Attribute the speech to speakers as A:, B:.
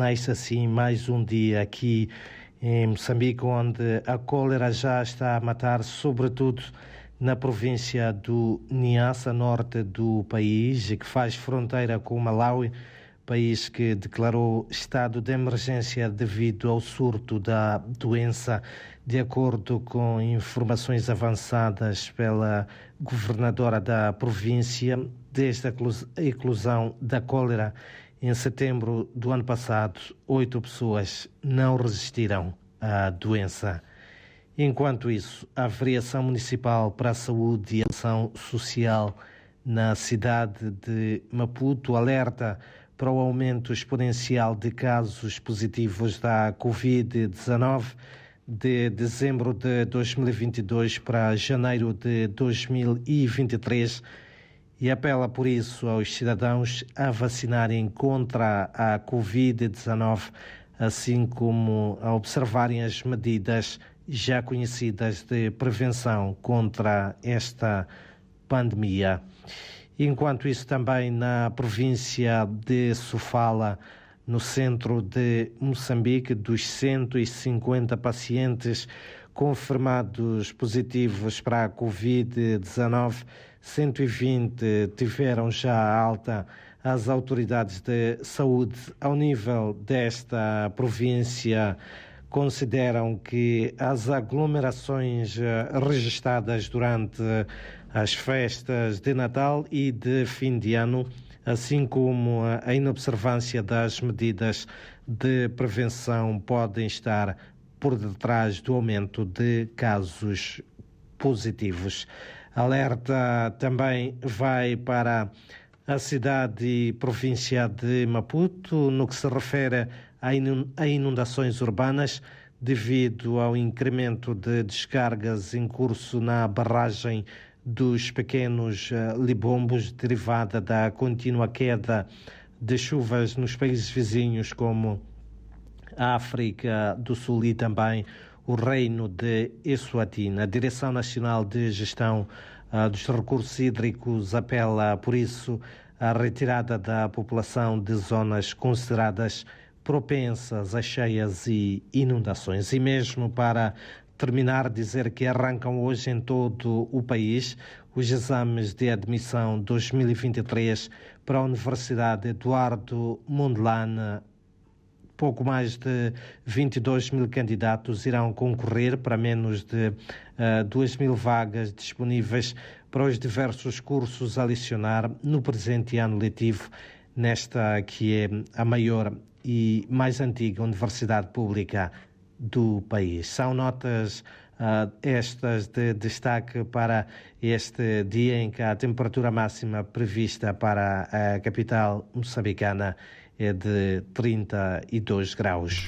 A: torna-se assim mais um dia aqui em Moçambique, onde a cólera já está a matar, sobretudo na província do Niassa, norte do país, que faz fronteira com o Malawi, país que declarou estado de emergência devido ao surto da doença, de acordo com informações avançadas pela governadora da província, desde a eclosão da cólera em setembro do ano passado, oito pessoas não resistiram à doença. Enquanto isso, a Variação Municipal para a Saúde e Ação Social na cidade de Maputo alerta para o aumento exponencial de casos positivos da Covid-19 de dezembro de 2022 para janeiro de 2023 e apela por isso aos cidadãos a vacinarem contra a Covid-19, assim como a observarem as medidas já conhecidas de prevenção contra esta pandemia. Enquanto isso, também na província de Sofala, no centro de Moçambique, dos 150 pacientes confirmados positivos para a Covid-19, 120 tiveram já alta. As autoridades de saúde ao nível desta província consideram que as aglomerações eh, registradas durante as festas de Natal e de fim de ano, assim como a inobservância das medidas de prevenção, podem estar por detrás do aumento de casos positivos. Alerta também vai para a cidade e província de Maputo no que se refere a inundações urbanas devido ao incremento de descargas em curso na barragem dos pequenos uh, libombos derivada da contínua queda de chuvas nos países vizinhos como África do Sul e também o Reino de Eswatini. A Direção Nacional de Gestão uh, dos Recursos Hídricos apela, por isso, à retirada da população de zonas consideradas propensas a cheias e inundações. E mesmo para terminar, dizer que arrancam hoje em todo o país os exames de admissão 2023 para a Universidade Eduardo Mondlane. Pouco mais de 22 mil candidatos irão concorrer para menos de uh, eh, 2 mil vagas disponíveis para os diversos cursos a lecionar no presente ano letivo, nesta que é a maior e mais antiga universidade pública do país. São notas uh, estas de destaque para este dia em que a temperatura máxima prevista para a capital moçambicana é de 32 graus.